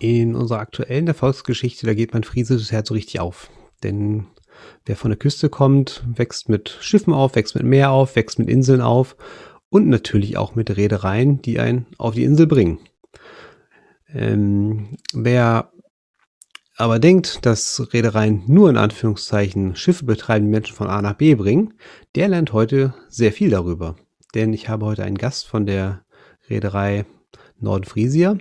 In unserer aktuellen Erfolgsgeschichte, da geht mein friesisches Herz so richtig auf. Denn wer von der Küste kommt, wächst mit Schiffen auf, wächst mit Meer auf, wächst mit Inseln auf und natürlich auch mit Reedereien, die einen auf die Insel bringen. Ähm, wer aber denkt, dass Reedereien nur in Anführungszeichen Schiffe betreiben, die Menschen von A nach B bringen, der lernt heute sehr viel darüber. Denn ich habe heute einen Gast von der Reederei Nordfriesia,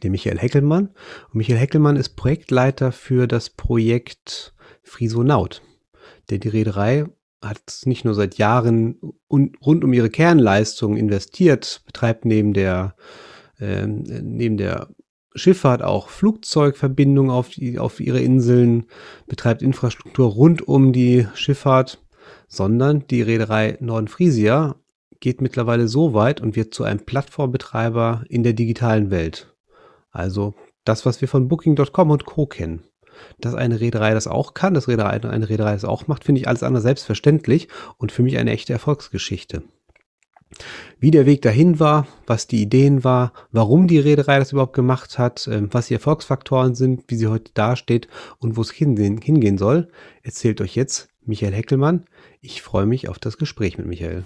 den Michael Heckelmann. Und Michael Heckelmann ist Projektleiter für das Projekt Frisonaut. Denn die Reederei hat nicht nur seit Jahren rund um ihre Kernleistungen investiert, betreibt neben der, äh, neben der Schifffahrt auch Flugzeugverbindungen auf, die, auf ihre Inseln, betreibt Infrastruktur rund um die Schifffahrt, sondern die Reederei Nordfriesia geht mittlerweile so weit und wird zu einem Plattformbetreiber in der digitalen Welt. Also das, was wir von Booking.com und Co. kennen. Dass eine Reederei das auch kann, dass Reederei, eine Reederei das auch macht, finde ich alles andere selbstverständlich und für mich eine echte Erfolgsgeschichte. Wie der Weg dahin war, was die Ideen war, warum die Reederei das überhaupt gemacht hat, ähm, was die Erfolgsfaktoren sind, wie sie heute dasteht und wo es hingehen soll, erzählt euch jetzt Michael Heckelmann. Ich freue mich auf das Gespräch mit Michael.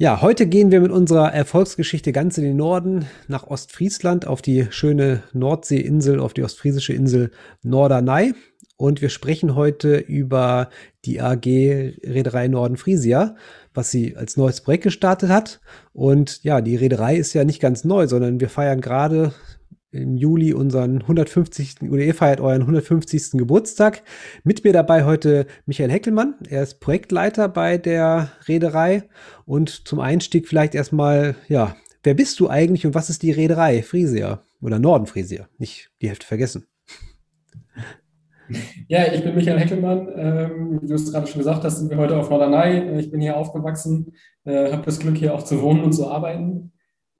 Ja, heute gehen wir mit unserer Erfolgsgeschichte ganz in den Norden nach Ostfriesland auf die schöne Nordseeinsel, auf die ostfriesische Insel Norderney. Und wir sprechen heute über die AG Reederei Nordenfriesia, was sie als neues Projekt gestartet hat. Und ja, die Reederei ist ja nicht ganz neu, sondern wir feiern gerade im Juli unseren 150. oder ihr feiert euren 150. Geburtstag. Mit mir dabei heute Michael Heckelmann. Er ist Projektleiter bei der Reederei. Und zum Einstieg vielleicht erstmal, ja, wer bist du eigentlich und was ist die Reederei Friesia oder Norden Friesia? Nicht die Hälfte vergessen. Ja, ich bin Michael Heckelmann. Ähm, du es gerade schon gesagt hast, sind wir heute auf Norderney. Ich bin hier aufgewachsen, äh, habe das Glück, hier auch zu wohnen und zu arbeiten.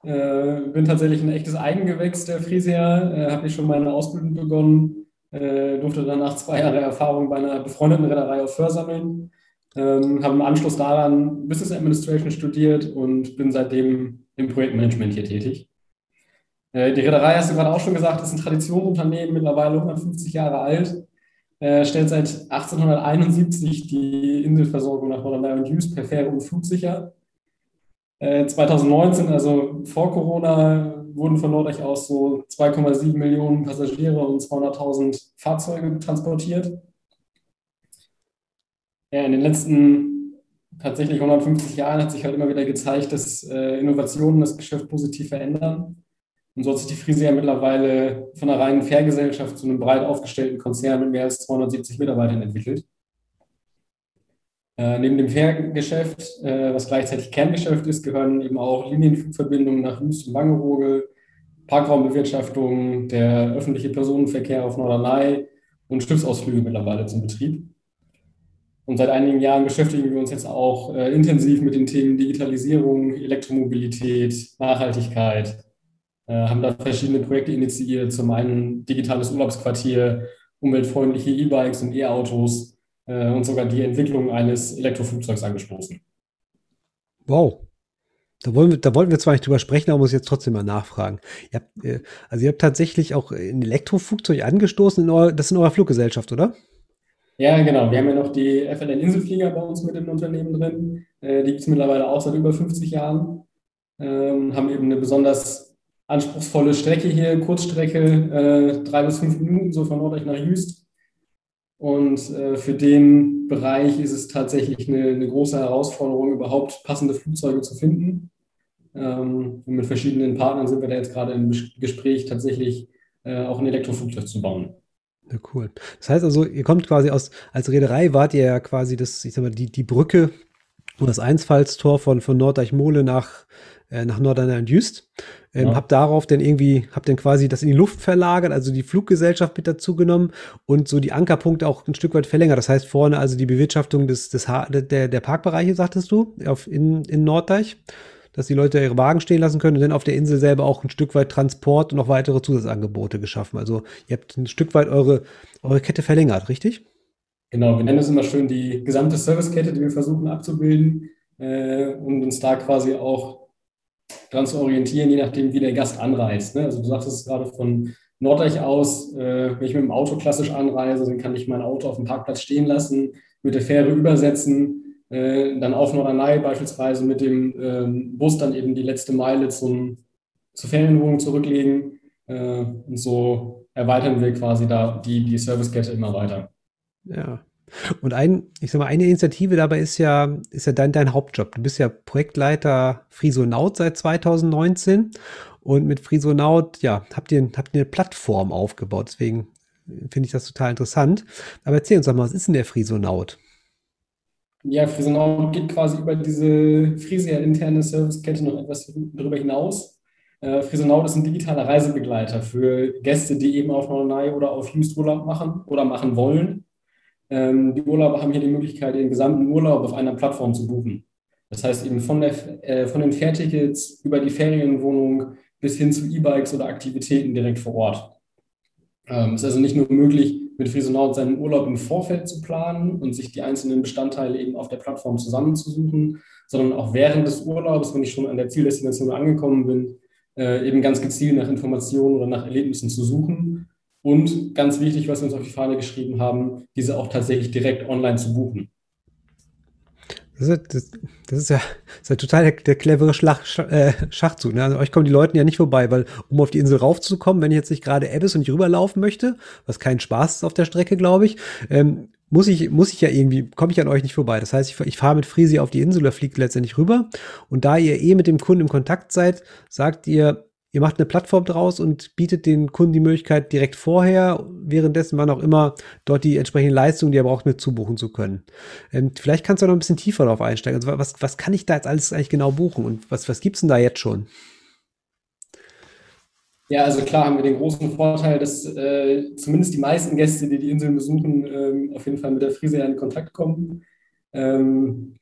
Äh, bin tatsächlich ein echtes Eigengewächs der Frisia, äh, habe ich schon meine Ausbildung begonnen, äh, durfte danach zwei Jahre Erfahrung bei einer befreundeten Reederei auf Föhr sammeln, ähm, habe im Anschluss daran Business Administration studiert und bin seitdem im Projektmanagement hier tätig. Äh, die Reederei, hast du gerade auch schon gesagt, ist ein Traditionsunternehmen, mittlerweile 150 Jahre alt, äh, stellt seit 1871 die Inselversorgung nach Norderney und Hughes per Fähre und Flug sicher 2019, äh, also vor Corona, wurden von Nordeich aus so 2,7 Millionen Passagiere und 200.000 Fahrzeuge transportiert. Ja, in den letzten tatsächlich 150 Jahren hat sich halt immer wieder gezeigt, dass äh, Innovationen das Geschäft positiv verändern. Und so hat sich die Frisia mittlerweile von einer reinen Fährgesellschaft zu einem breit aufgestellten Konzern mit mehr als 270 Mitarbeitern entwickelt. Äh, neben dem Fährgeschäft, äh, was gleichzeitig Kerngeschäft ist, gehören eben auch Linienflugverbindungen nach Wüst und Wangerooge, Parkraumbewirtschaftung, der öffentliche Personenverkehr auf Norderney und Schiffsausflüge mittlerweile zum Betrieb. Und seit einigen Jahren beschäftigen wir uns jetzt auch äh, intensiv mit den Themen Digitalisierung, Elektromobilität, Nachhaltigkeit, äh, haben da verschiedene Projekte initiiert, zum einen digitales Urlaubsquartier, umweltfreundliche E-Bikes und E-Autos äh, und sogar die Entwicklung eines Elektroflugzeugs angestoßen. Wow. Da, wollen wir, da wollten wir zwar nicht drüber sprechen, aber muss jetzt trotzdem mal nachfragen. Ihr habt, äh, also ihr habt tatsächlich auch ein Elektroflugzeug angestoßen, in euer, das ist in eurer Fluggesellschaft, oder? Ja, genau. Wir haben ja noch die FLN Inselflieger bei uns mit im Unternehmen drin. Äh, die gibt es mittlerweile auch seit über 50 Jahren. Ähm, haben eben eine besonders anspruchsvolle Strecke hier, Kurzstrecke, äh, drei bis fünf Minuten, so von Norddeich nach Jüst. Und äh, für den Bereich ist es tatsächlich eine, eine, große Herausforderung, überhaupt passende Flugzeuge zu finden. Ähm, und mit verschiedenen Partnern sind wir da jetzt gerade im Gespräch, tatsächlich äh, auch ein Elektroflugzeug zu bauen. Ja, cool. Das heißt also, ihr kommt quasi aus, als Reederei wart ihr ja quasi das, ich sag mal, die, die Brücke und das Einfallstor von, von Norddeich-Mole nach, äh, nach Norderney und Jüst. Ähm, ja. Hab darauf dann irgendwie, hab dann quasi das in die Luft verlagert, also die Fluggesellschaft mit dazu genommen und so die Ankerpunkte auch ein Stück weit verlängert. Das heißt vorne also die Bewirtschaftung des, des der, der Parkbereiche, sagtest du, auf, in, in Norddeich, dass die Leute ihre Wagen stehen lassen können und dann auf der Insel selber auch ein Stück weit Transport und noch weitere Zusatzangebote geschaffen. Also ihr habt ein Stück weit eure, eure Kette verlängert, richtig? Genau, wir nennen es immer schön die gesamte Servicekette, die wir versuchen abzubilden äh, und uns da quasi auch dran zu orientieren, je nachdem, wie der Gast anreist. Ne? Also du sagst es gerade von Norddeich aus, äh, wenn ich mit dem Auto klassisch anreise, dann kann ich mein Auto auf dem Parkplatz stehen lassen, mit der Fähre übersetzen, äh, dann auf Norderney beispielsweise mit dem ähm, Bus dann eben die letzte Meile zum, zur Ferienwohnung zurücklegen. Äh, und so erweitern wir quasi da die, die Servicekette immer weiter. Ja. Und ein, ich sag mal, eine Initiative dabei ist ja, ist ja dein, dein Hauptjob. Du bist ja Projektleiter Frisonaut seit 2019 und mit Frisonaut, ja, habt ihr, habt ihr eine Plattform aufgebaut. Deswegen finde ich das total interessant. Aber erzähl uns doch mal, was ist denn der Frisonaut? Ja, Frisonaut geht quasi über diese Frisia-interne Servicekette noch etwas darüber hinaus. Äh, Frisonaut ist ein digitaler Reisebegleiter für Gäste, die eben auf Norderney oder auf Houston Urlaub machen oder machen wollen die Urlauber haben hier die Möglichkeit, den gesamten Urlaub auf einer Plattform zu buchen. Das heißt eben von, der, äh, von den Fährtickets über die Ferienwohnung bis hin zu E-Bikes oder Aktivitäten direkt vor Ort. Ähm, es ist also nicht nur möglich, mit Friesonaut seinen Urlaub im Vorfeld zu planen und sich die einzelnen Bestandteile eben auf der Plattform zusammenzusuchen, sondern auch während des Urlaubs, wenn ich schon an der Zieldestination angekommen bin, äh, eben ganz gezielt nach Informationen oder nach Erlebnissen zu suchen und ganz wichtig, was wir uns auf die Fahne geschrieben haben, diese auch tatsächlich direkt online zu buchen. Das ist, das, das ist ja, das ist ja total der, der clevere Schlag, äh, Schachzug. Ne? Also euch kommen die Leute ja nicht vorbei, weil um auf die Insel raufzukommen, wenn ich jetzt nicht gerade Abyss und nicht rüberlaufen möchte, was kein Spaß ist auf der Strecke, glaube ich, ähm, muss ich, muss ich ja irgendwie, komme ich an euch nicht vorbei. Das heißt, ich, ich fahre mit Frisi auf die Insel oder fliege letztendlich rüber. Und da ihr eh mit dem Kunden im Kontakt seid, sagt ihr, ihr macht eine Plattform draus und bietet den Kunden die Möglichkeit, direkt vorher, währenddessen, wann auch immer, dort die entsprechende Leistung, die er braucht, mit zubuchen zu können. Ähm, vielleicht kannst du noch ein bisschen tiefer darauf einsteigen. Also was, was kann ich da jetzt alles eigentlich genau buchen und was, was es denn da jetzt schon? Ja, also klar haben wir den großen Vorteil, dass äh, zumindest die meisten Gäste, die die Inseln besuchen, ähm, auf jeden Fall mit der Friese in Kontakt kommen. Ähm,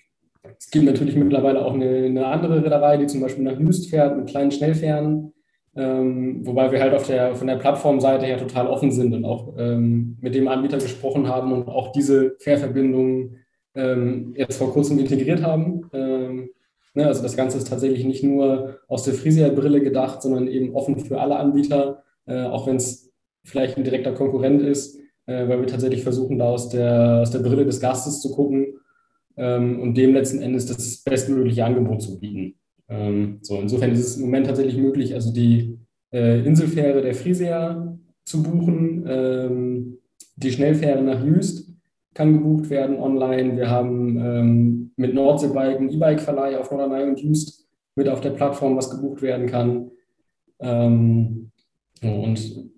es gibt natürlich mittlerweile auch eine, eine andere Reederei, die zum Beispiel nach Lüst fährt mit kleinen Schnellfähren. Ähm, wobei wir halt auf der, von der Plattformseite her total offen sind und auch ähm, mit dem Anbieter gesprochen haben und auch diese Fährverbindungen ähm, jetzt vor kurzem integriert haben. Ähm, ne, also das Ganze ist tatsächlich nicht nur aus der Frisia-Brille gedacht, sondern eben offen für alle Anbieter, äh, auch wenn es vielleicht ein direkter Konkurrent ist, äh, weil wir tatsächlich versuchen, da aus der, aus der Brille des Gastes zu gucken ähm, und dem letzten Endes das bestmögliche Angebot zu bieten. Ähm, so, insofern ist es im Moment tatsächlich möglich, also die äh, Inselfähre der Frisia zu buchen. Ähm, die Schnellfähre nach Jüst kann gebucht werden online. Wir haben ähm, mit Nordseebike einen E-Bike-Verleih auf Norderney und Jüst mit auf der Plattform, was gebucht werden kann. Ähm, und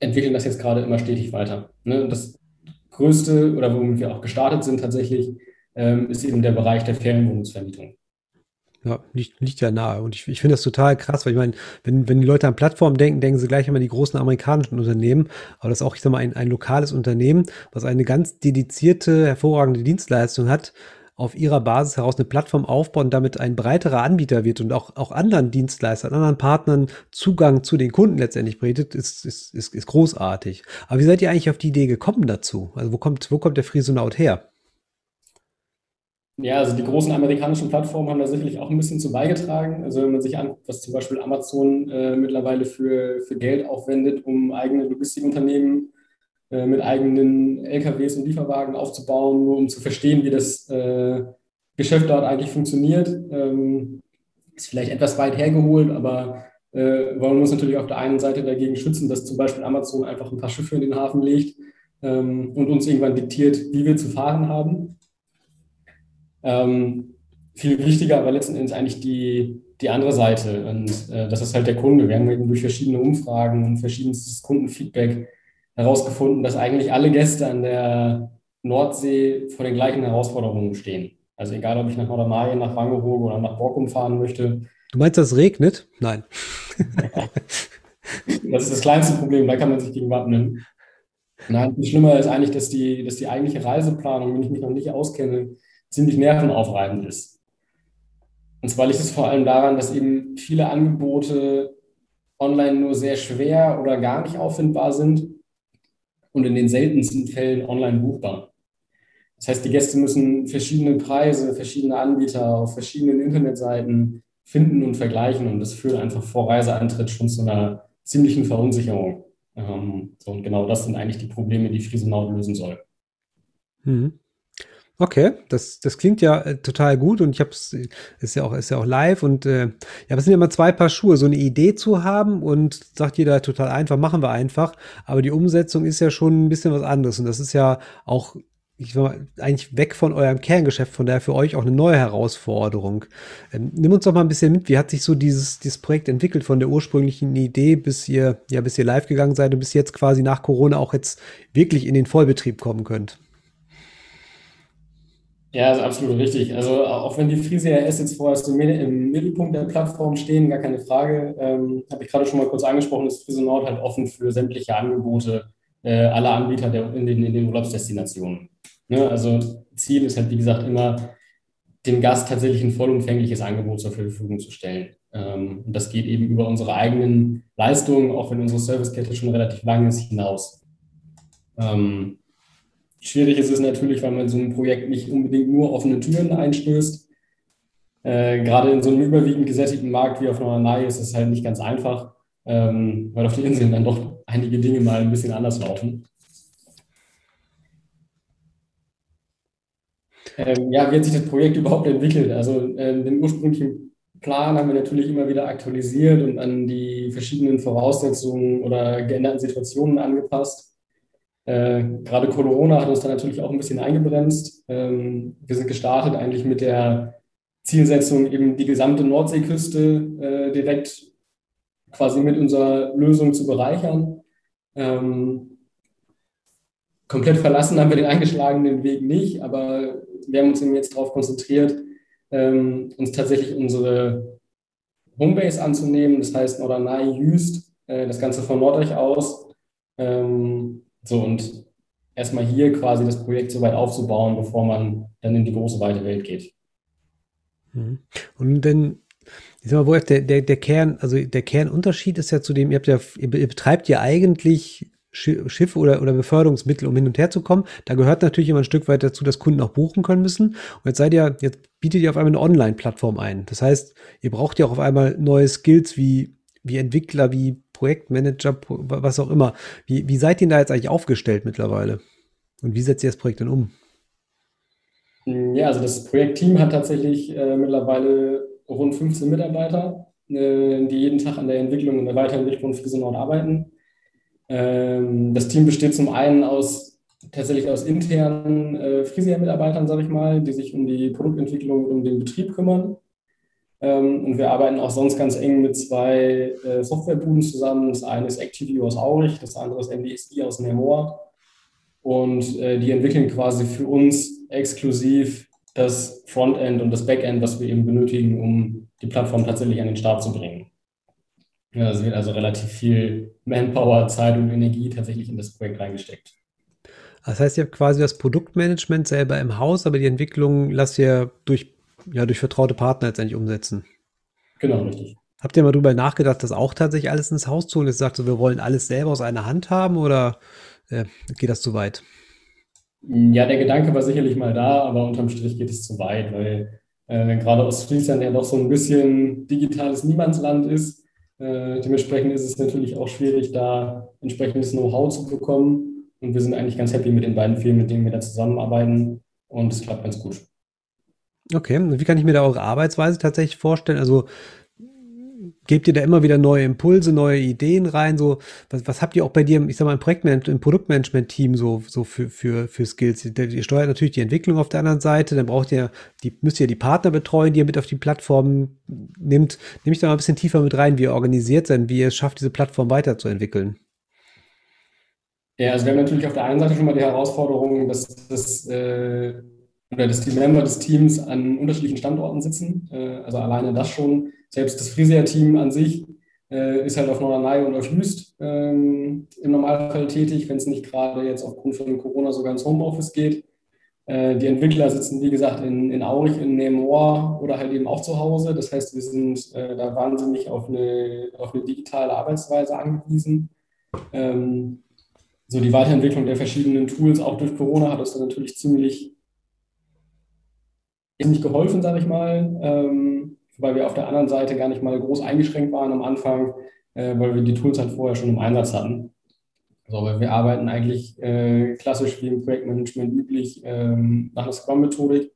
entwickeln das jetzt gerade immer stetig weiter. Ne? Das größte oder womit wir auch gestartet sind tatsächlich, ähm, ist eben der Bereich der Ferienwohnungsvermietung. Ja, liegt, liegt ja nahe. Und ich, ich finde das total krass, weil ich meine, wenn, wenn die Leute an Plattformen denken, denken sie gleich immer an die großen amerikanischen Unternehmen. Aber das ist auch, ich sag mal, ein, ein lokales Unternehmen, was eine ganz dedizierte, hervorragende Dienstleistung hat, auf ihrer Basis heraus eine Plattform aufbaut und damit ein breiterer Anbieter wird und auch, auch anderen Dienstleistern, anderen Partnern Zugang zu den Kunden letztendlich bietet, ist, ist, ist, ist großartig. Aber wie seid ihr eigentlich auf die Idee gekommen dazu? Also wo kommt, wo kommt der Friesonaut her? Ja, also die großen amerikanischen Plattformen haben da sicherlich auch ein bisschen zu beigetragen. Also wenn man sich anguckt, was zum Beispiel Amazon äh, mittlerweile für, für Geld aufwendet, um eigene Logistikunternehmen äh, mit eigenen LKWs und Lieferwagen aufzubauen, nur um zu verstehen, wie das äh, Geschäft dort eigentlich funktioniert, ähm, ist vielleicht etwas weit hergeholt, aber äh, wollen uns natürlich auf der einen Seite dagegen schützen, dass zum Beispiel Amazon einfach ein paar Schiffe in den Hafen legt ähm, und uns irgendwann diktiert, wie wir zu fahren haben. Ähm, viel wichtiger aber letzten Endes eigentlich die, die andere Seite. Und äh, das ist halt der Kunde. Wir haben eben durch verschiedene Umfragen und verschiedenstes Kundenfeedback herausgefunden, dass eigentlich alle Gäste an der Nordsee vor den gleichen Herausforderungen stehen. Also egal, ob ich nach Norderney, nach Wangerooge oder nach Borkum fahren möchte. Du meinst, das regnet? Nein. das ist das kleinste Problem, da kann man sich gegen wappnen. Nein, viel schlimmer ist eigentlich, dass die, dass die eigentliche Reiseplanung, wenn ich mich noch nicht auskenne, ziemlich nervenaufreibend ist. Und zwar liegt es vor allem daran, dass eben viele Angebote online nur sehr schwer oder gar nicht auffindbar sind. und in den seltensten Fällen online buchbar. Das heißt, die Gäste müssen verschiedene Preise, verschiedene Anbieter auf verschiedenen Internetseiten finden und vergleichen. Und das führt einfach vor Reiseantritt schon zu einer ziemlichen Verunsicherung. Ähm, und genau das sind eigentlich die Probleme, die Friesenmaut lösen soll. Mhm. Okay, das, das klingt ja äh, total gut und ich habe es ist ja auch ist ja auch live und äh, ja, aber sind ja immer zwei Paar Schuhe, so eine Idee zu haben und sagt jeder total einfach, machen wir einfach, aber die Umsetzung ist ja schon ein bisschen was anderes und das ist ja auch ich war eigentlich weg von eurem Kerngeschäft, von daher für euch auch eine neue Herausforderung. Ähm, nimm uns doch mal ein bisschen mit, wie hat sich so dieses, dieses Projekt entwickelt von der ursprünglichen Idee, bis ihr, ja, bis ihr live gegangen seid und bis jetzt quasi nach Corona auch jetzt wirklich in den Vollbetrieb kommen könnt? Ja, ist absolut richtig. Also auch wenn die Frisia RS jetzt vorerst im, im Mittelpunkt der Plattform stehen, gar keine Frage, ähm, habe ich gerade schon mal kurz angesprochen, ist Frisenaut halt offen für sämtliche Angebote äh, aller Anbieter der, in, den, in den Urlaubsdestinationen. Ne? Also Ziel ist halt, wie gesagt, immer dem Gast tatsächlich ein vollumfängliches Angebot zur Verfügung zu stellen. Ähm, und das geht eben über unsere eigenen Leistungen, auch wenn unsere Servicekette schon relativ lang ist, hinaus. Ähm, Schwierig ist es natürlich, weil man so ein Projekt nicht unbedingt nur offene Türen einstößt. Äh, gerade in so einem überwiegend gesättigten Markt wie auf Norderney ist es halt nicht ganz einfach, ähm, weil auf den Inseln dann doch einige Dinge mal ein bisschen anders laufen. Ähm, ja, wie hat sich das Projekt überhaupt entwickelt? Also äh, den ursprünglichen Plan haben wir natürlich immer wieder aktualisiert und an die verschiedenen Voraussetzungen oder geänderten Situationen angepasst. Äh, gerade Corona hat uns dann natürlich auch ein bisschen eingebremst. Ähm, wir sind gestartet eigentlich mit der Zielsetzung, eben die gesamte Nordseeküste äh, direkt quasi mit unserer Lösung zu bereichern. Ähm, komplett verlassen haben wir den eingeschlagenen Weg nicht, aber wir haben uns eben jetzt darauf konzentriert, ähm, uns tatsächlich unsere Homebase anzunehmen, das heißt Norderney, Jüst, äh, das Ganze von Norddeich aus. Ähm, so, und erstmal hier quasi das Projekt so weit aufzubauen, bevor man dann in die große, weite Welt geht. Mhm. Und denn, ich sag mal, wo der, der, der Kern, also der Kernunterschied ist ja zu dem, ihr habt ja, ihr betreibt ja eigentlich Schiffe oder, oder Beförderungsmittel, um hin und her zu kommen. Da gehört natürlich immer ein Stück weit dazu, dass Kunden auch buchen können müssen. Und jetzt seid ihr, jetzt bietet ihr auf einmal eine Online-Plattform ein. Das heißt, ihr braucht ja auch auf einmal neue Skills wie, wie Entwickler, wie Projektmanager, was auch immer. Wie, wie seid ihr da jetzt eigentlich aufgestellt mittlerweile? Und wie setzt ihr das Projekt denn um? Ja, also das Projektteam hat tatsächlich äh, mittlerweile rund 15 Mitarbeiter, äh, die jeden Tag an der Entwicklung und der Weiterentwicklung von Friesenort arbeiten. Ähm, das Team besteht zum einen aus tatsächlich aus internen äh, Frisia-Mitarbeitern, sage ich mal, die sich um die Produktentwicklung und um den Betrieb kümmern. Ähm, und wir arbeiten auch sonst ganz eng mit zwei äh, Softwarebuden zusammen. Das eine ist ActiveView aus Aurich, das andere ist MDSI aus Nemour. Und äh, die entwickeln quasi für uns exklusiv das Frontend und das Backend, was wir eben benötigen, um die Plattform tatsächlich an den Start zu bringen. Ja, es wird also relativ viel Manpower, Zeit und Energie tatsächlich in das Projekt reingesteckt. Das heißt, ihr habt quasi das Produktmanagement selber im Haus, aber die Entwicklung lasst ihr durch ja, durch vertraute Partner letztendlich umsetzen. Genau, richtig. Habt ihr mal drüber nachgedacht, das auch tatsächlich alles ins Haus zu holen? Jetzt sagt so, wir wollen alles selber aus einer Hand haben oder äh, geht das zu weit? Ja, der Gedanke war sicherlich mal da, aber unterm Strich geht es zu weit, weil äh, gerade Ostfriesland ja doch so ein bisschen digitales Niemandsland ist. Äh, dementsprechend ist es natürlich auch schwierig, da entsprechendes Know-how zu bekommen. Und wir sind eigentlich ganz happy mit den beiden Firmen, mit denen wir da zusammenarbeiten. Und es klappt ganz gut. Okay, und wie kann ich mir da eure Arbeitsweise tatsächlich vorstellen? Also gebt ihr da immer wieder neue Impulse, neue Ideen rein? So, was, was habt ihr auch bei dir, ich sag mal, im Projektmanagement, im Produktmanagement-Team so, so für, für, für Skills? Ihr steuert natürlich die Entwicklung auf der anderen Seite, dann braucht ihr, die, müsst ihr die Partner betreuen, die ihr mit auf die Plattform nimmt. Nehme ich da mal ein bisschen tiefer mit rein, wie ihr organisiert seid, wie ihr es schafft, diese Plattform weiterzuentwickeln. Ja, also wir haben natürlich auf der einen Seite schon mal die Herausforderung, dass das äh, oder dass die Member des Teams an unterschiedlichen Standorten sitzen. Äh, also alleine das schon. Selbst das Frisia-Team an sich äh, ist halt auf Norderney und auf Jüst ähm, im Normalfall tätig, wenn es nicht gerade jetzt aufgrund von Corona sogar ins Homeoffice geht. Äh, die Entwickler sitzen, wie gesagt, in, in Aurich, in Nemoor oder halt eben auch zu Hause. Das heißt, wir sind da wahnsinnig auf eine, auf eine digitale Arbeitsweise angewiesen. Ähm, so die Weiterentwicklung der verschiedenen Tools, auch durch Corona, hat uns dann natürlich ziemlich nicht geholfen, sage ich mal, ähm, weil wir auf der anderen Seite gar nicht mal groß eingeschränkt waren am Anfang, äh, weil wir die Tools halt vorher schon im Einsatz hatten. So, aber wir arbeiten eigentlich äh, klassisch wie im Projektmanagement üblich ähm, nach einer Scrum-Methodik,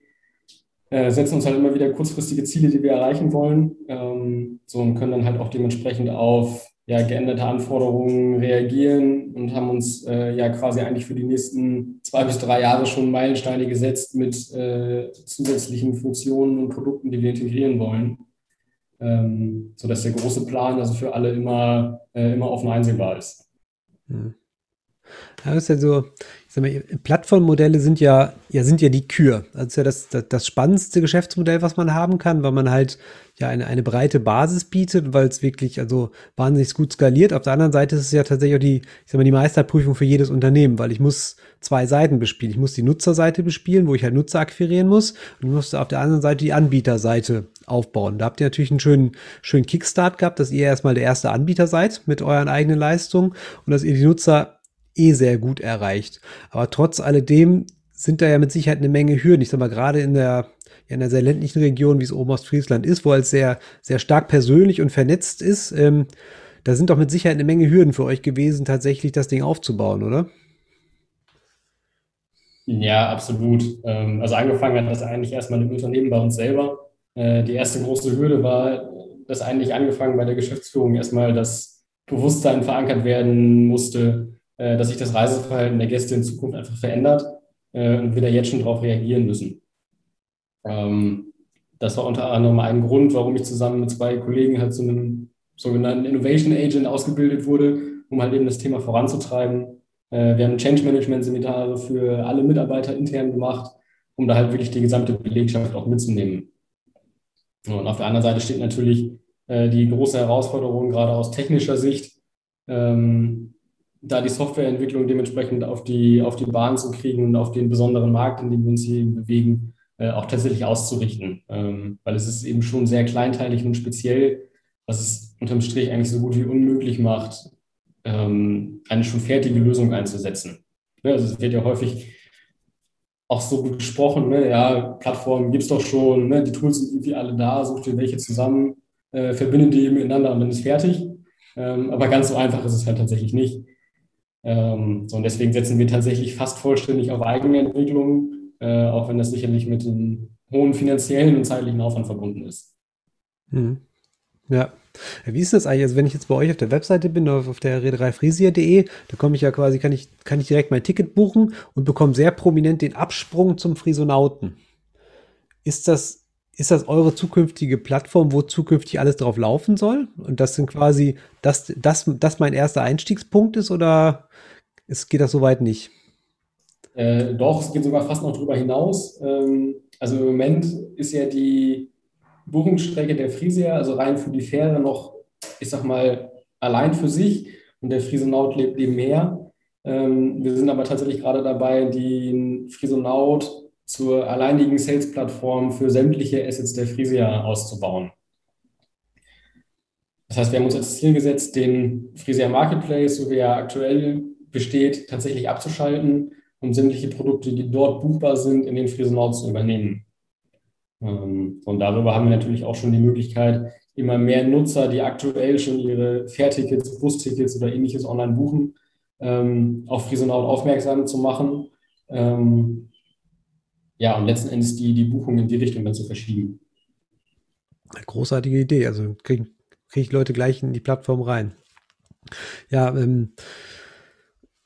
äh, setzen uns halt immer wieder kurzfristige Ziele, die wir erreichen wollen, ähm, so und können dann halt auch dementsprechend auf ja, geänderte Anforderungen reagieren und haben uns äh, ja quasi eigentlich für die nächsten zwei bis drei Jahre schon Meilensteine gesetzt mit äh, zusätzlichen Funktionen und Produkten, die wir integrieren wollen, ähm, sodass der große Plan also für alle immer, äh, immer offen einsehbar ist. Hm. Das ist ja so, ich sag mal, Plattformmodelle sind ja, ja, sind ja die Kür. Das ist ja das, das, das spannendste Geschäftsmodell, was man haben kann, weil man halt ja eine, eine breite Basis bietet, weil es wirklich also wahnsinnig gut skaliert. Auf der anderen Seite ist es ja tatsächlich auch die, ich sag mal, die Meisterprüfung für jedes Unternehmen, weil ich muss zwei Seiten bespielen. Ich muss die Nutzerseite bespielen, wo ich halt Nutzer akquirieren muss und ich muss auf der anderen Seite die Anbieterseite aufbauen. Da habt ihr natürlich einen schönen, schönen Kickstart gehabt, dass ihr erstmal der erste Anbieter seid mit euren eigenen Leistungen und dass ihr die Nutzer eh sehr gut erreicht. Aber trotz alledem sind da ja mit Sicherheit eine Menge Hürden. Ich sag mal, gerade in der, in der sehr ländlichen Region, wie es oben Ostfriesland ist, wo es sehr, sehr stark persönlich und vernetzt ist, ähm, da sind doch mit Sicherheit eine Menge Hürden für euch gewesen, tatsächlich das Ding aufzubauen, oder? Ja, absolut. Ähm, also angefangen hat das eigentlich erstmal im Unternehmen bei uns selber. Äh, die erste große Hürde war, dass eigentlich angefangen bei der Geschäftsführung erstmal das Bewusstsein verankert werden musste, äh, dass sich das Reiseverhalten der Gäste in Zukunft einfach verändert äh, und wir da jetzt schon darauf reagieren müssen. Ähm, das war unter anderem ein Grund, warum ich zusammen mit zwei Kollegen halt zu einem sogenannten Innovation Agent ausgebildet wurde, um halt eben das Thema voranzutreiben. Äh, wir haben Change Management Seminare für alle Mitarbeiter intern gemacht, um da halt wirklich die gesamte Belegschaft auch mitzunehmen. Und auf der anderen Seite steht natürlich die große Herausforderung, gerade aus technischer Sicht, ähm, da die Softwareentwicklung dementsprechend auf die, auf die Bahn zu kriegen und auf den besonderen Markt, in dem wir uns hier bewegen, äh, auch tatsächlich auszurichten. Ähm, weil es ist eben schon sehr kleinteilig und speziell, was es unterm Strich eigentlich so gut wie unmöglich macht, ähm, eine schon fertige Lösung einzusetzen. Ja, also es wird ja häufig auch so gesprochen, ne? ja, Plattformen gibt es doch schon, ne? die Tools sind irgendwie alle da, such dir welche zusammen, äh, verbinde die miteinander und dann ist fertig. Ähm, aber ganz so einfach ist es halt tatsächlich nicht. Ähm, so, und deswegen setzen wir tatsächlich fast vollständig auf eigene Entwicklung, äh, auch wenn das sicherlich mit einem hohen finanziellen und zeitlichen Aufwand verbunden ist. Mhm. Ja. Wie ist das eigentlich? Also wenn ich jetzt bei euch auf der Webseite bin, auf, der reedereifrisier.de, da komme ich ja quasi, kann ich, kann ich direkt mein Ticket buchen und bekomme sehr prominent den Absprung zum Frisonauten. Ist das, ist das eure zukünftige Plattform, wo zukünftig alles drauf laufen soll? Und das sind quasi, das, das, das mein erster Einstiegspunkt ist oder es geht das soweit nicht. Äh, doch, es geht sogar fast noch drüber hinaus. Ähm, also im Moment ist ja die Buchungsstrecke der Frisia, also rein für die Fähre noch, ich sag mal, allein für sich und der Friesenaut lebt nebenher. Ähm, wir sind aber tatsächlich gerade dabei, den Friesenaut zur alleinigen Sales-Plattform für sämtliche Assets der Frisia auszubauen. Das heißt, wir haben uns als Ziel gesetzt, den Frisia Marketplace, so wie er aktuell besteht, tatsächlich abzuschalten und sämtliche Produkte, die dort buchbar sind, in den Friesenort zu übernehmen. Ähm, und darüber haben wir natürlich auch schon die Möglichkeit, immer mehr Nutzer, die aktuell schon ihre Fährtickets, Bustickets oder ähnliches online buchen, ähm, auf Friesenaut aufmerksam zu machen. Ja, und letzten Endes die, die Buchung in die Richtung dann zu verschieben. Großartige Idee. Also kriege krieg ich Leute gleich in die Plattform rein. Ja, ähm,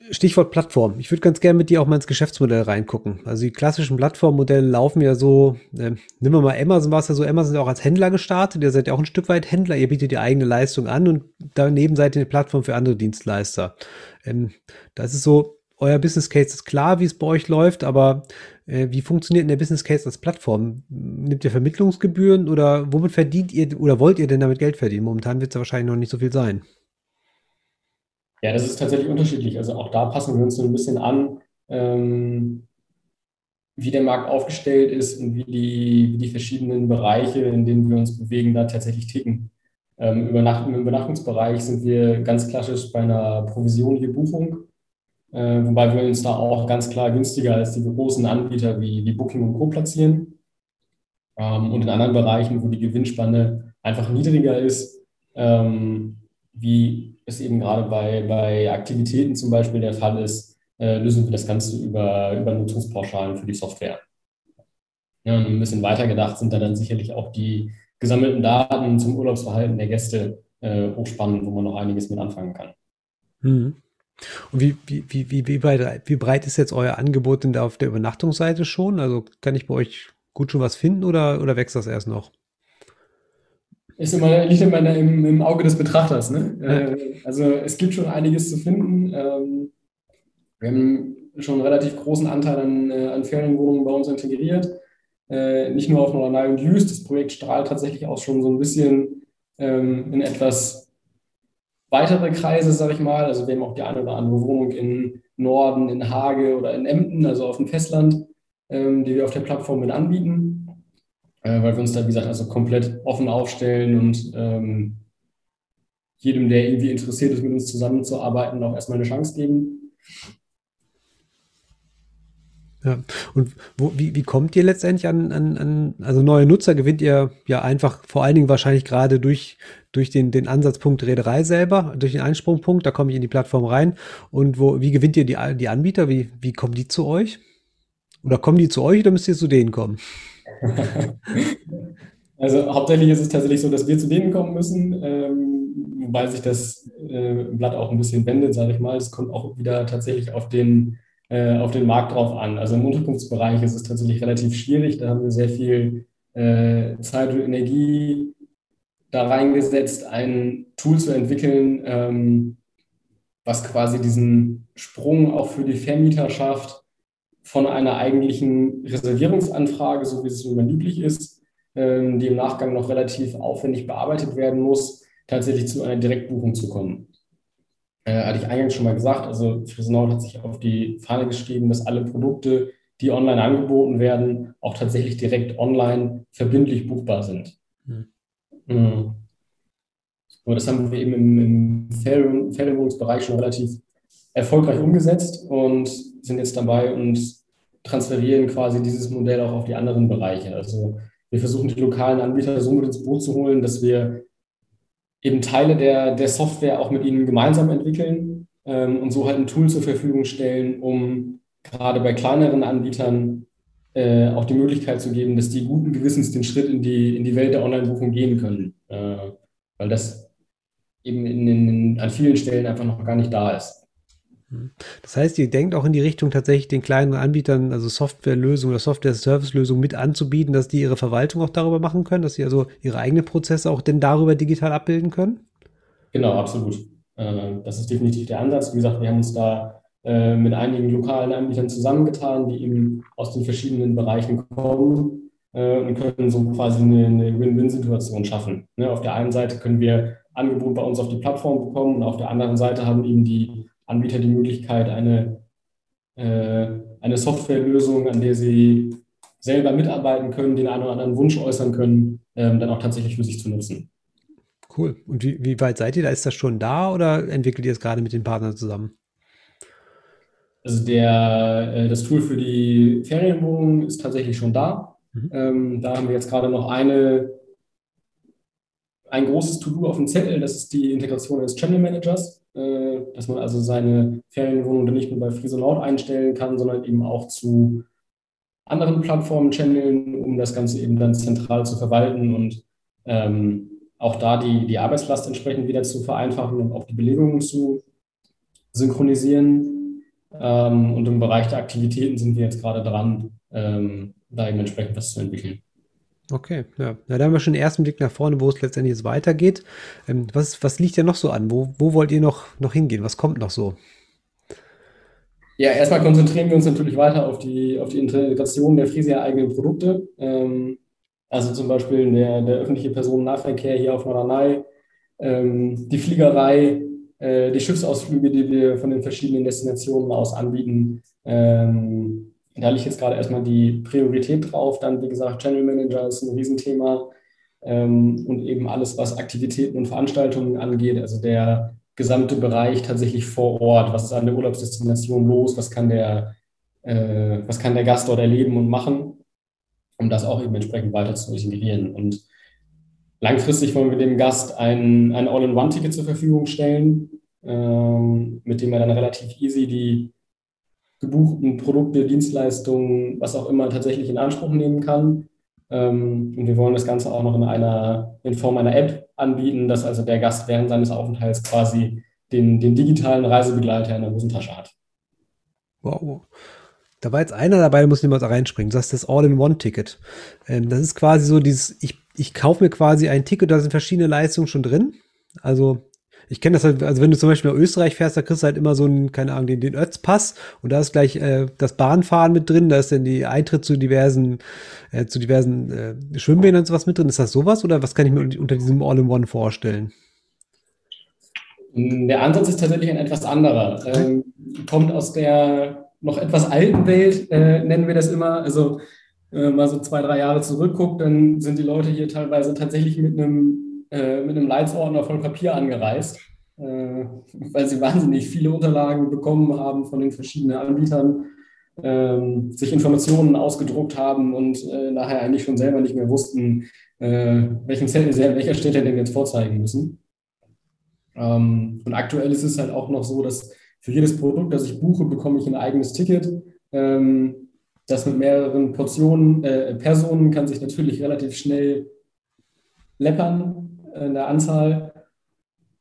Stichwort Plattform. Ich würde ganz gerne mit dir auch mal ins Geschäftsmodell reingucken. Also die klassischen Plattformmodelle laufen ja so, äh, nehmen wir mal Amazon, war es ja so, Amazon ist ja auch als Händler gestartet, ihr seid ja auch ein Stück weit Händler, ihr bietet die eigene Leistung an und daneben seid ihr eine Plattform für andere Dienstleister. Ähm, das ist so, euer Business Case ist klar, wie es bei euch läuft, aber äh, wie funktioniert denn der Business Case als Plattform? Nimmt ihr Vermittlungsgebühren oder womit verdient ihr oder wollt ihr denn damit Geld verdienen? Momentan wird es ja wahrscheinlich noch nicht so viel sein. Ja, das ist tatsächlich unterschiedlich. Also auch da passen wir uns so ein bisschen an, ähm, wie der Markt aufgestellt ist und wie die, wie die verschiedenen Bereiche, in denen wir uns bewegen, da tatsächlich ticken. Ähm, Übernacht Im Übernachtungsbereich sind wir ganz klassisch bei einer Provision je Buchung. Äh, wobei wir uns da auch ganz klar günstiger als die großen Anbieter wie, wie Booking und Co. platzieren. Ähm, und in anderen Bereichen, wo die Gewinnspanne einfach niedriger ist, ähm, wie es eben gerade bei, bei Aktivitäten zum Beispiel der Fall ist, äh, lösen wir das Ganze über, über Nutzungspauschalen für die Software. Ja, ein bisschen weiter gedacht sind da dann sicherlich auch die gesammelten Daten zum Urlaubsverhalten der Gäste äh, hochspannend, wo man noch einiges mit anfangen kann. Mhm. Und wie, wie, wie, wie, breit, wie breit ist jetzt euer Angebot denn da auf der Übernachtungsseite schon? Also kann ich bei euch gut schon was finden oder, oder wächst das erst noch? Ist immer, liegt immer im, im Auge des Betrachters. Ne? Ja. Äh, also es gibt schon einiges zu finden. Ähm, wir haben schon einen relativ großen Anteil an, äh, an Ferienwohnungen bei uns integriert. Äh, nicht nur auf Norderney und Jüst. Das Projekt strahlt tatsächlich auch schon so ein bisschen ähm, in etwas weitere Kreise, sage ich mal. Also wir haben auch die eine oder andere Wohnung in Norden, in Hage oder in Emden, also auf dem Festland, ähm, die wir auf der Plattform mit anbieten, äh, weil wir uns da, wie gesagt, also komplett offen aufstellen und ähm, jedem, der irgendwie interessiert ist, mit uns zusammenzuarbeiten, auch erstmal eine Chance geben. Ja, und wo, wie, wie kommt ihr letztendlich an, an, an, also neue Nutzer gewinnt ihr ja einfach vor allen Dingen wahrscheinlich gerade durch, durch den, den Ansatzpunkt Reederei selber, durch den Einsprungpunkt, da komme ich in die Plattform rein. Und wo, wie gewinnt ihr die, die Anbieter? Wie, wie kommen die zu euch? Oder kommen die zu euch oder müsst ihr zu denen kommen? Also hauptsächlich ist es tatsächlich so, dass wir zu denen kommen müssen, ähm, wobei sich das äh, Blatt auch ein bisschen wendet, sage ich mal. Es kommt auch wieder tatsächlich auf den äh, auf den Markt drauf an. Also im Unterkunftsbereich ist es tatsächlich relativ schwierig. Da haben wir sehr viel äh, Zeit und Energie da reingesetzt, ein Tool zu entwickeln, ähm, was quasi diesen Sprung auch für die Vermieter schafft von einer eigentlichen Reservierungsanfrage, so wie es immer üblich ist, ähm, die im Nachgang noch relativ aufwendig bearbeitet werden muss, tatsächlich zu einer Direktbuchung zu kommen äh, hatte ich eingangs schon mal gesagt, also Friesenau hat sich auf die Fahne geschrieben, dass alle Produkte, die online angeboten werden, auch tatsächlich direkt online verbindlich buchbar sind. Mhm. Mhm. Und das haben wir eben im, im Ferienwohnungsbereich schon relativ erfolgreich umgesetzt und sind jetzt dabei und transferieren quasi dieses Modell auch auf die anderen Bereiche. Also wir versuchen die lokalen Anbieter so mit ins Boot zu holen, dass wir eben Teile der, der Software auch mit ihnen gemeinsam entwickeln ähm, und so halt ein Tool zur Verfügung stellen, um gerade bei kleineren Anbietern äh, auch die Möglichkeit zu geben, dass die guten Gewissens den Schritt in die, in die Welt der Online-Buchung gehen können. Äh, weil das eben in, in, an vielen Stellen einfach noch gar nicht da ist. Das heißt, ihr denkt auch in die Richtung tatsächlich den kleinen Anbietern, also Softwarelösungen oder Software-Service-Lösungen mit anzubieten, dass die ihre Verwaltung auch darüber machen können, dass sie also ihre eigenen Prozesse auch denn darüber digital abbilden können? Genau, absolut. Äh, das ist definitiv der Ansatz. Wie gesagt, wir haben uns da äh, mit einigen lokalen Anbietern zusammengetan, die eben aus den verschiedenen Bereichen kommen äh, und können so quasi eine Win-Win-Situation schaffen. Ne, auf der einen Seite können wir Angebote bei uns auf die Plattform bekommen und auf der anderen Seite haben eben die Anbieter die Möglichkeit, eine, äh, eine Softwarelösung, an der sie selber mitarbeiten können, den einen oder anderen Wunsch äußern können, ähm, dann auch tatsächlich für sich zu nutzen. Cool. Und wie, wie weit seid ihr da? Ist das schon da oder entwickelt ihr es gerade mit den Partnern zusammen? Also der, äh, das Tool für die Ferienwohnung ist tatsächlich schon da. Mhm. Ähm, da haben wir jetzt gerade noch eine, ein großes To-Do auf dem Zettel, das ist die Integration des Channel Managers. Äh, dass man also seine Ferienwohnung dann nicht nur bei Friesonaut einstellen kann, sondern eben auch zu anderen Plattformen channeln, um das Ganze eben dann zentral zu verwalten und ähm, auch da die, die Arbeitslast entsprechend wieder zu vereinfachen und auch die Belegungen zu synchronisieren. Ähm, und im Bereich der Aktivitäten sind wir jetzt gerade dran, ähm, da eben entsprechend was zu entwickeln. Okay, ja. ja. Da haben wir schon den ersten Blick nach vorne, wo es letztendlich jetzt weitergeht. Ähm, was, was liegt ja noch so an? Wo, wo wollt ihr noch, noch hingehen? Was kommt noch so? Ja, erstmal konzentrieren wir uns natürlich weiter auf die, auf die Integration der Frisia eigenen Produkte. Ähm, also zum Beispiel der, der öffentliche Personennahverkehr hier auf Norderney, ähm, die Fliegerei, äh, die Schiffsausflüge, die wir von den verschiedenen Destinationen aus anbieten. Ähm, da liegt jetzt gerade erstmal die Priorität drauf. Dann, wie gesagt, Channel Manager ist ein Riesenthema ähm, und eben alles, was Aktivitäten und Veranstaltungen angeht. Also der gesamte Bereich tatsächlich vor Ort. Was ist an der Urlaubsdestination los? Was kann der, äh, was kann der Gast dort erleben und machen, um das auch eben entsprechend weiter zu integrieren. Und langfristig wollen wir dem Gast ein, ein All-in-One-Ticket zur Verfügung stellen, ähm, mit dem er dann relativ easy die gebuchten Produkte, Dienstleistungen, was auch immer tatsächlich in Anspruch nehmen kann. Ähm, und wir wollen das Ganze auch noch in einer, in Form einer App anbieten, dass also der Gast während seines Aufenthalts quasi den, den digitalen Reisebegleiter in der Hosentasche hat. Wow. Da war jetzt einer dabei, da muss niemand reinspringen. Das ist das All-in-One-Ticket. Ähm, das ist quasi so dieses, ich, ich kaufe mir quasi ein Ticket, da sind verschiedene Leistungen schon drin. Also ich kenne das halt, also wenn du zum Beispiel nach Österreich fährst, da kriegst du halt immer so einen, keine Ahnung, den, den Ötzpass und da ist gleich äh, das Bahnfahren mit drin, da ist dann die Eintritt zu diversen, äh, zu diversen äh, Schwimmbädern und sowas mit drin. Ist das sowas oder was kann ich mir unter diesem All-in-One vorstellen? Der Ansatz ist tatsächlich ein etwas anderer. Ähm, kommt aus der noch etwas alten Welt, äh, nennen wir das immer. Also äh, mal so zwei, drei Jahre zurückguckt, dann sind die Leute hier teilweise tatsächlich mit einem äh, mit einem Leitsordner voll Papier angereist, äh, weil sie wahnsinnig viele Unterlagen bekommen haben von den verschiedenen Anbietern, ähm, sich Informationen ausgedruckt haben und äh, nachher eigentlich schon selber nicht mehr wussten, äh, welchen Zettel welcher Stelle denn jetzt vorzeigen müssen. Ähm, und aktuell ist es halt auch noch so, dass für jedes Produkt, das ich buche, bekomme ich ein eigenes Ticket. Ähm, das mit mehreren Portionen, äh, Personen kann sich natürlich relativ schnell läppern in der Anzahl.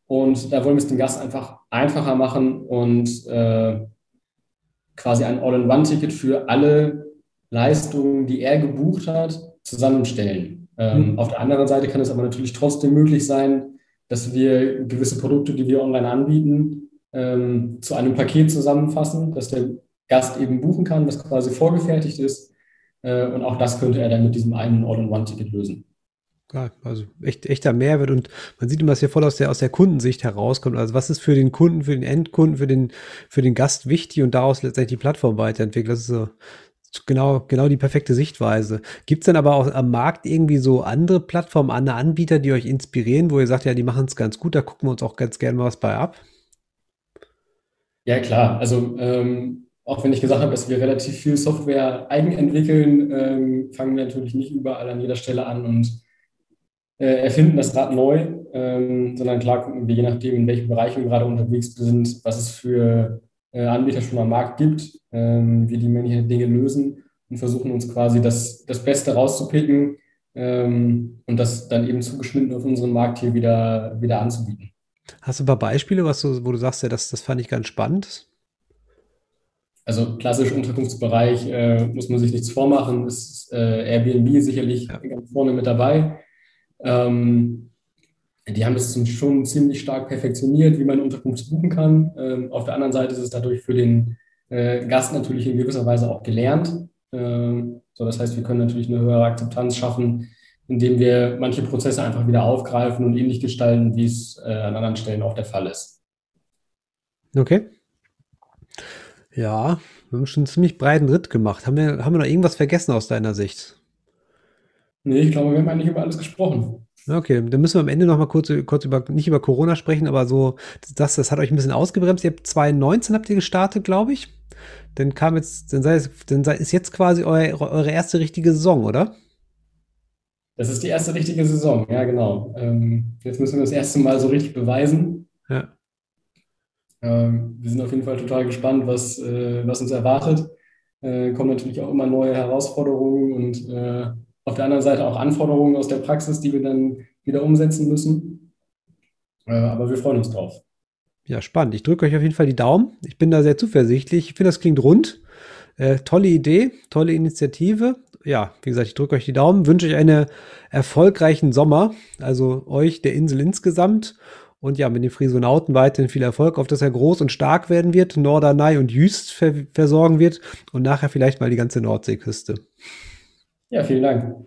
Und da wollen wir es dem Gast einfach einfacher machen und äh, quasi ein All-in-One-Ticket für alle Leistungen, die er gebucht hat, zusammenstellen. Ähm, mhm. Auf der anderen Seite kann es aber natürlich trotzdem möglich sein, dass wir gewisse Produkte, die wir online anbieten, ähm, zu einem Paket zusammenfassen, dass der Gast eben buchen kann, was quasi vorgefertigt ist. Äh, und auch das könnte er dann mit diesem einen All-in-One-Ticket lösen. Ja, also echt, echter Mehrwert und man sieht immer, dass hier voll aus der, aus der Kundensicht herauskommt. Also was ist für den Kunden, für den Endkunden, für den, für den Gast wichtig und daraus letztendlich die Plattform weiterentwickelt. Das ist so genau, genau die perfekte Sichtweise. Gibt es denn aber auch am Markt irgendwie so andere Plattformen, andere Anbieter, die euch inspirieren, wo ihr sagt, ja, die machen es ganz gut, da gucken wir uns auch ganz gerne mal was bei ab? Ja, klar. Also ähm, auch wenn ich gesagt habe, dass wir relativ viel Software eigen entwickeln, ähm, fangen wir natürlich nicht überall an jeder Stelle an und erfinden das Rad neu, ähm, sondern klar gucken wir, je nachdem, in welchem Bereich wir gerade unterwegs sind, was es für äh, Anbieter schon am Markt gibt, ähm, wie die manche Dinge lösen und versuchen uns quasi das, das Beste rauszupicken ähm, und das dann eben zugeschnitten auf unseren Markt hier wieder, wieder anzubieten. Hast du ein paar Beispiele, was du, wo du sagst, ja, das, das fand ich ganz spannend? Also klassisch Unterkunftsbereich äh, muss man sich nichts vormachen, ist äh, Airbnb sicherlich ja. ganz vorne mit dabei. Ähm, die haben das schon ziemlich stark perfektioniert, wie man Unterkunft buchen kann. Ähm, auf der anderen Seite ist es dadurch für den äh, Gast natürlich in gewisser Weise auch gelernt. Ähm, so, das heißt, wir können natürlich eine höhere Akzeptanz schaffen, indem wir manche Prozesse einfach wieder aufgreifen und ähnlich gestalten, wie es äh, an anderen Stellen auch der Fall ist. Okay. Ja, wir haben schon einen ziemlich breiten Ritt gemacht. Haben wir, haben wir noch irgendwas vergessen aus deiner Sicht? Nee, ich glaube, wir haben eigentlich über alles gesprochen. Okay, dann müssen wir am Ende noch mal kurz, kurz über, nicht über Corona sprechen, aber so, das, das hat euch ein bisschen ausgebremst. Ihr habt 2019 habt ihr gestartet, glaube ich. Dann kam jetzt, dann, sei es, dann sei, ist jetzt quasi eu, eure erste richtige Saison, oder? Das ist die erste richtige Saison, ja, genau. Ähm, jetzt müssen wir das erste Mal so richtig beweisen. Ja. Ähm, wir sind auf jeden Fall total gespannt, was, äh, was uns erwartet. Äh, kommen natürlich auch immer neue Herausforderungen und äh, auf der anderen Seite auch Anforderungen aus der Praxis, die wir dann wieder umsetzen müssen. Äh, aber wir freuen uns drauf. Ja, spannend. Ich drücke euch auf jeden Fall die Daumen. Ich bin da sehr zuversichtlich. Ich finde, das klingt rund. Äh, tolle Idee, tolle Initiative. Ja, wie gesagt, ich drücke euch die Daumen, wünsche euch einen erfolgreichen Sommer, also euch, der Insel insgesamt. Und ja, mit den Frisonauten weiterhin viel Erfolg, auf dass er groß und stark werden wird, Norderney und Jüst ver versorgen wird und nachher vielleicht mal die ganze Nordseeküste. Ja, vielen Dank.